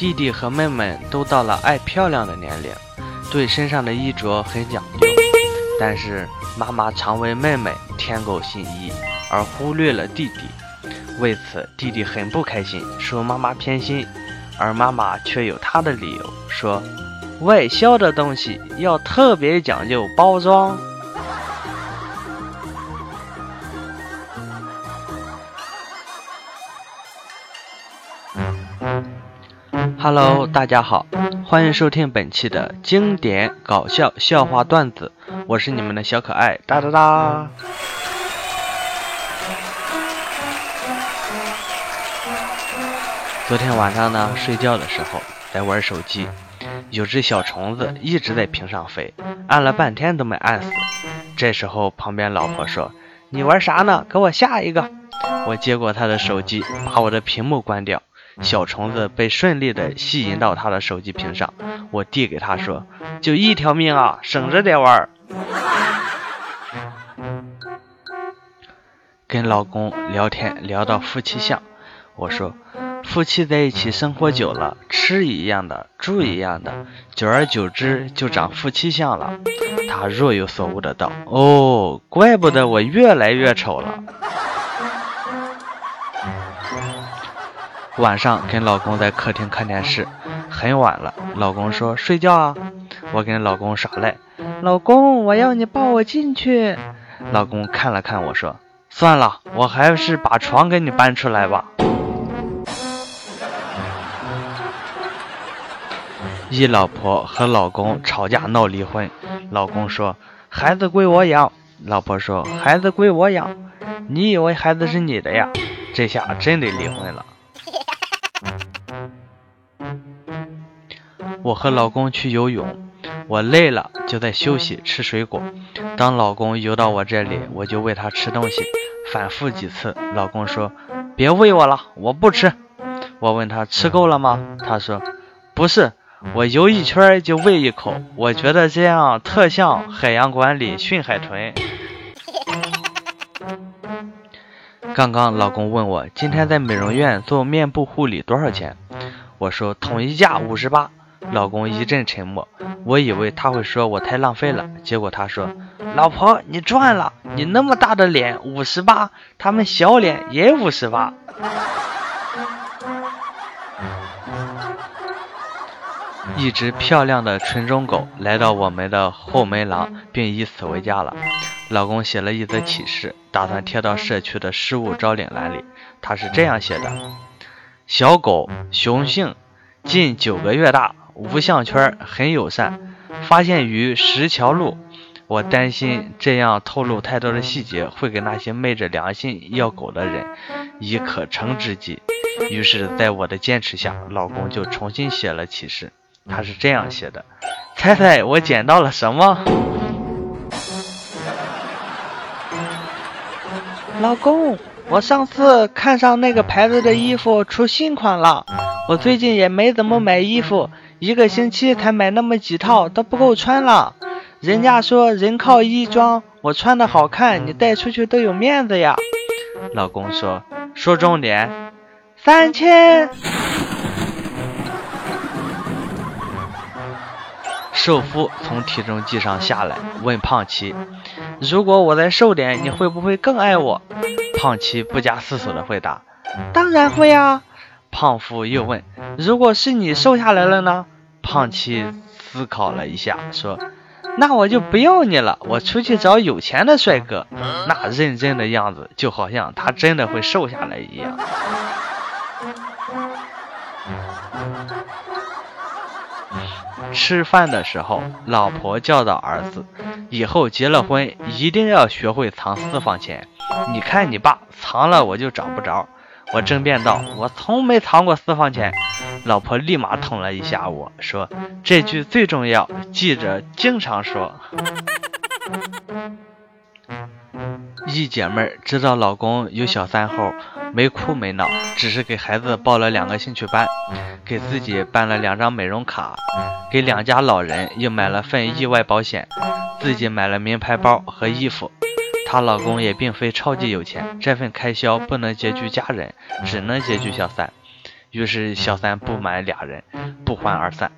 弟弟和妹妹都到了爱漂亮的年龄，对身上的衣着很讲究。但是妈妈常为妹妹添购新衣，而忽略了弟弟。为此，弟弟很不开心，说妈妈偏心。而妈妈却有她的理由，说外销的东西要特别讲究包装。Hello，大家好，欢迎收听本期的经典搞笑笑话段子，我是你们的小可爱哒哒哒。昨天晚上呢，睡觉的时候在玩手机，有只小虫子一直在屏上飞，按了半天都没按死。这时候旁边老婆说：“你玩啥呢？给我下一个。”我接过他的手机，把我的屏幕关掉。小虫子被顺利的吸引到他的手机屏上，我递给他说：“就一条命啊，省着点玩。”跟老公聊天聊到夫妻相，我说：“夫妻在一起生活久了，吃一样的，住一样的，久而久之就长夫妻相了。”他若有所悟的道：“哦，怪不得我越来越丑了。”晚上跟老公在客厅看电视，很晚了。老公说睡觉啊，我跟老公耍赖。老公，我要你抱我进去。老公看了看我说，算了，我还是把床给你搬出来吧。一老婆和老公吵架闹离婚，老公说孩子归我养，老婆说孩子归我养。你以为孩子是你的呀？这下真得离婚了。我和老公去游泳，我累了就在休息吃水果。当老公游到我这里，我就喂他吃东西，反复几次。老公说：“别喂我了，我不吃。”我问他吃够了吗？他说：“不是，我游一圈就喂一口，我觉得这样特像海洋馆里训海豚。”刚刚老公问我今天在美容院做面部护理多少钱，我说统一价五十八。老公一阵沉默，我以为他会说我太浪费了，结果他说：“老婆，你赚了，你那么大的脸，五十八，他们小脸也五十八。”一只漂亮的纯种狗来到我们的后门廊，并以此为家了。老公写了一则启事，打算贴到社区的失物招领栏里。他是这样写的：“小狗，雄性，近九个月大。”无项圈，很友善，发现于石桥路。我担心这样透露太多的细节，会给那些昧着良心要狗的人以可乘之机。于是，在我的坚持下，老公就重新写了启事。他是这样写的：猜猜我捡到了什么？老公，我上次看上那个牌子的衣服出新款了。我最近也没怎么买衣服。一个星期才买那么几套都不够穿了，人家说人靠衣装，我穿的好看，你带出去都有面子呀。老公说，说重点，三千。瘦夫从体重计上下来，问胖琪，如果我再瘦点，你会不会更爱我？胖琪不加思索的回答，当然会啊。胖夫又问：“如果是你瘦下来了呢？”胖妻思考了一下，说：“那我就不要你了，我出去找有钱的帅哥。”那认真的样子，就好像他真的会瘦下来一样。吃饭的时候，老婆教导儿子：“以后结了婚，一定要学会藏私房钱。你看你爸藏了，我就找不着。”我争辩道：“我从没藏过私房钱。”老婆立马捅了一下我说：“这句最重要，记着经常说。”一姐妹知道老公有小三后，没哭没闹，只是给孩子报了两个兴趣班，给自己办了两张美容卡，给两家老人又买了份意外保险，自己买了名牌包和衣服。她老公也并非超级有钱，这份开销不能拮据家人，只能拮据小三。于是小三不满俩人不欢而散。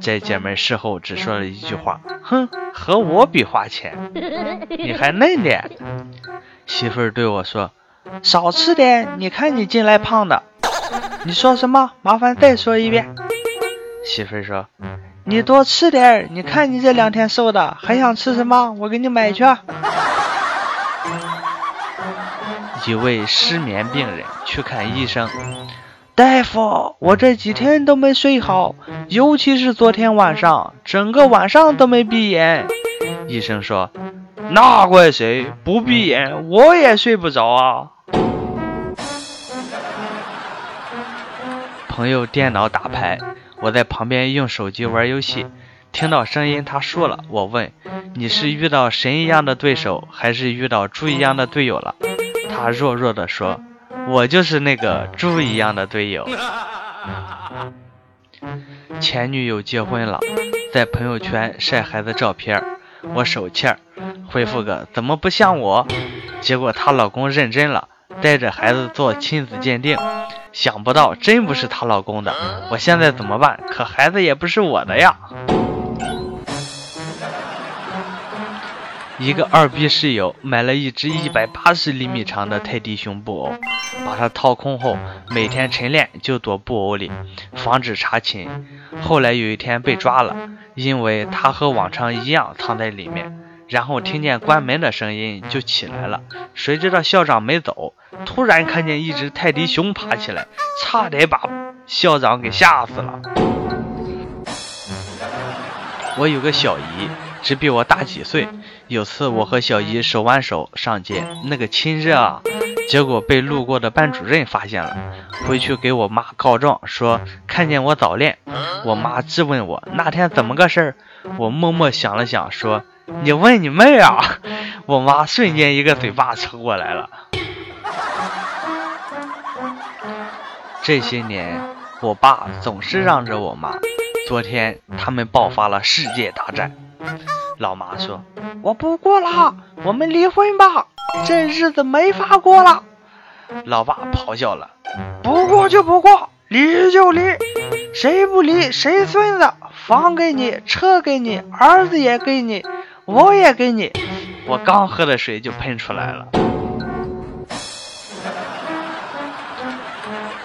这姐妹事后只说了一句话：“哼，和我比花钱，你还嫩点。”媳妇儿对我说：“少吃点，你看你近来胖的。”你说什么？麻烦再说一遍。媳妇儿说：“你多吃点，你看你这两天瘦的，还想吃什么？我给你买去。”一位失眠病人去看医生。大夫，我这几天都没睡好，尤其是昨天晚上，整个晚上都没闭眼。医生说：“那怪谁？不闭眼我也睡不着啊。”朋友电脑打牌，我在旁边用手机玩游戏，听到声音他输了。我问：“你是遇到神一样的对手，还是遇到猪一样的队友了？”他弱弱的说。我就是那个猪一样的队友。前女友结婚了，在朋友圈晒孩子照片，我手气儿回复个怎么不像我？结果她老公认真了，带着孩子做亲子鉴定，想不到真不是她老公的。我现在怎么办？可孩子也不是我的呀。一个二逼室友买了一只一百八十厘米长的泰迪熊布偶，把它掏空后，每天晨练就躲布偶里，防止查寝。后来有一天被抓了，因为他和往常一样藏在里面，然后听见关门的声音就起来了。谁知道校长没走，突然看见一只泰迪熊爬起来，差点把校长给吓死了。我有个小姨，只比我大几岁。有次我和小姨手挽手上街，那个亲热啊！结果被路过的班主任发现了，回去给我妈告状，说看见我早恋。我妈质问我那天怎么个事儿，我默默想了想，说你问你妹啊！我妈瞬间一个嘴巴抽过来了。这些年，我爸总是让着我妈。昨天他们爆发了世界大战。老妈说：“我不过了，我们离婚吧，这日子没法过了。”老爸咆哮了：“不过就不过，离就离，谁不离谁孙子，房给你，车给你，儿子也给你，我也给你。”我刚喝的水就喷出来了。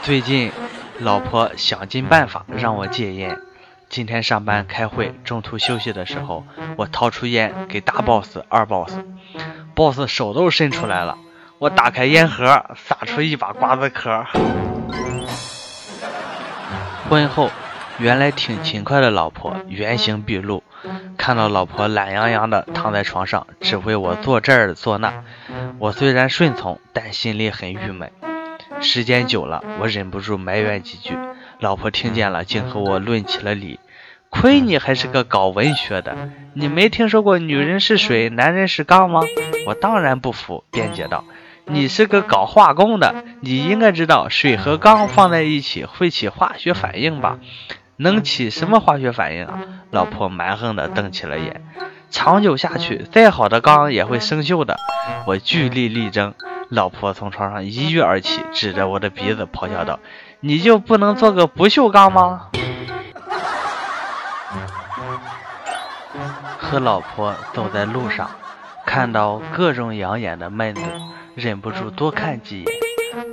最近，老婆想尽办法让我戒烟。今天上班开会，中途休息的时候，我掏出烟给大 boss、二 boss，boss 手都伸出来了。我打开烟盒，撒出一把瓜子壳。婚后，原来挺勤快的老婆原形毕露，看到老婆懒洋洋的躺在床上，指挥我做这儿做那，我虽然顺从，但心里很郁闷。时间久了，我忍不住埋怨几句。老婆听见了，竟和我论起了理。亏你还是个搞文学的，你没听说过女人是水，男人是钢吗？我当然不服，辩解道：“你是个搞化工的，你应该知道水和钢放在一起会起化学反应吧？能起什么化学反应啊？”老婆蛮横的瞪起了眼。长久下去，再好的钢也会生锈的。我据理力争，老婆从床上一跃而起，指着我的鼻子咆哮道。你就不能做个不锈钢吗？和老婆走在路上，看到各种养眼的妹子，忍不住多看几眼。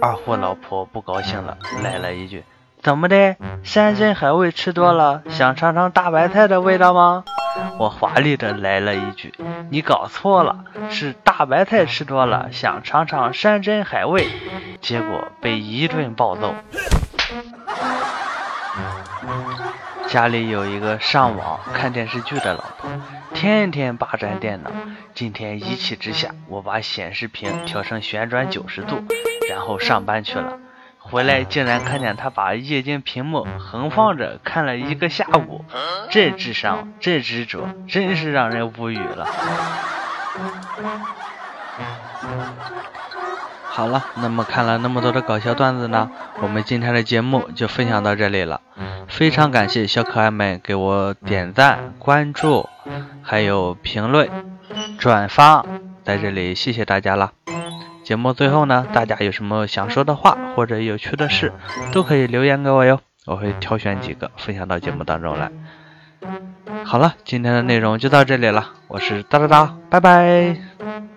二货老婆不高兴了，来了一句：“怎么的？山珍海味吃多了，想尝尝大白菜的味道吗？”我华丽的来了一句：“你搞错了，是大白菜吃多了，想尝尝山珍海味。”结果被一顿暴揍。家里有一个上网看电视剧的老婆，天天霸占电脑。今天一气之下，我把显示屏调成旋转九十度，然后上班去了。回来竟然看见他把液晶屏幕横放着看了一个下午，这智商，这执着，真是让人无语了。好了，那么看了那么多的搞笑段子呢，我们今天的节目就分享到这里了。非常感谢小可爱们给我点赞、关注，还有评论、转发，在这里谢谢大家了。节目最后呢，大家有什么想说的话或者有趣的事，都可以留言给我哟，我会挑选几个分享到节目当中来。好了，今天的内容就到这里了，我是哒哒哒，拜拜。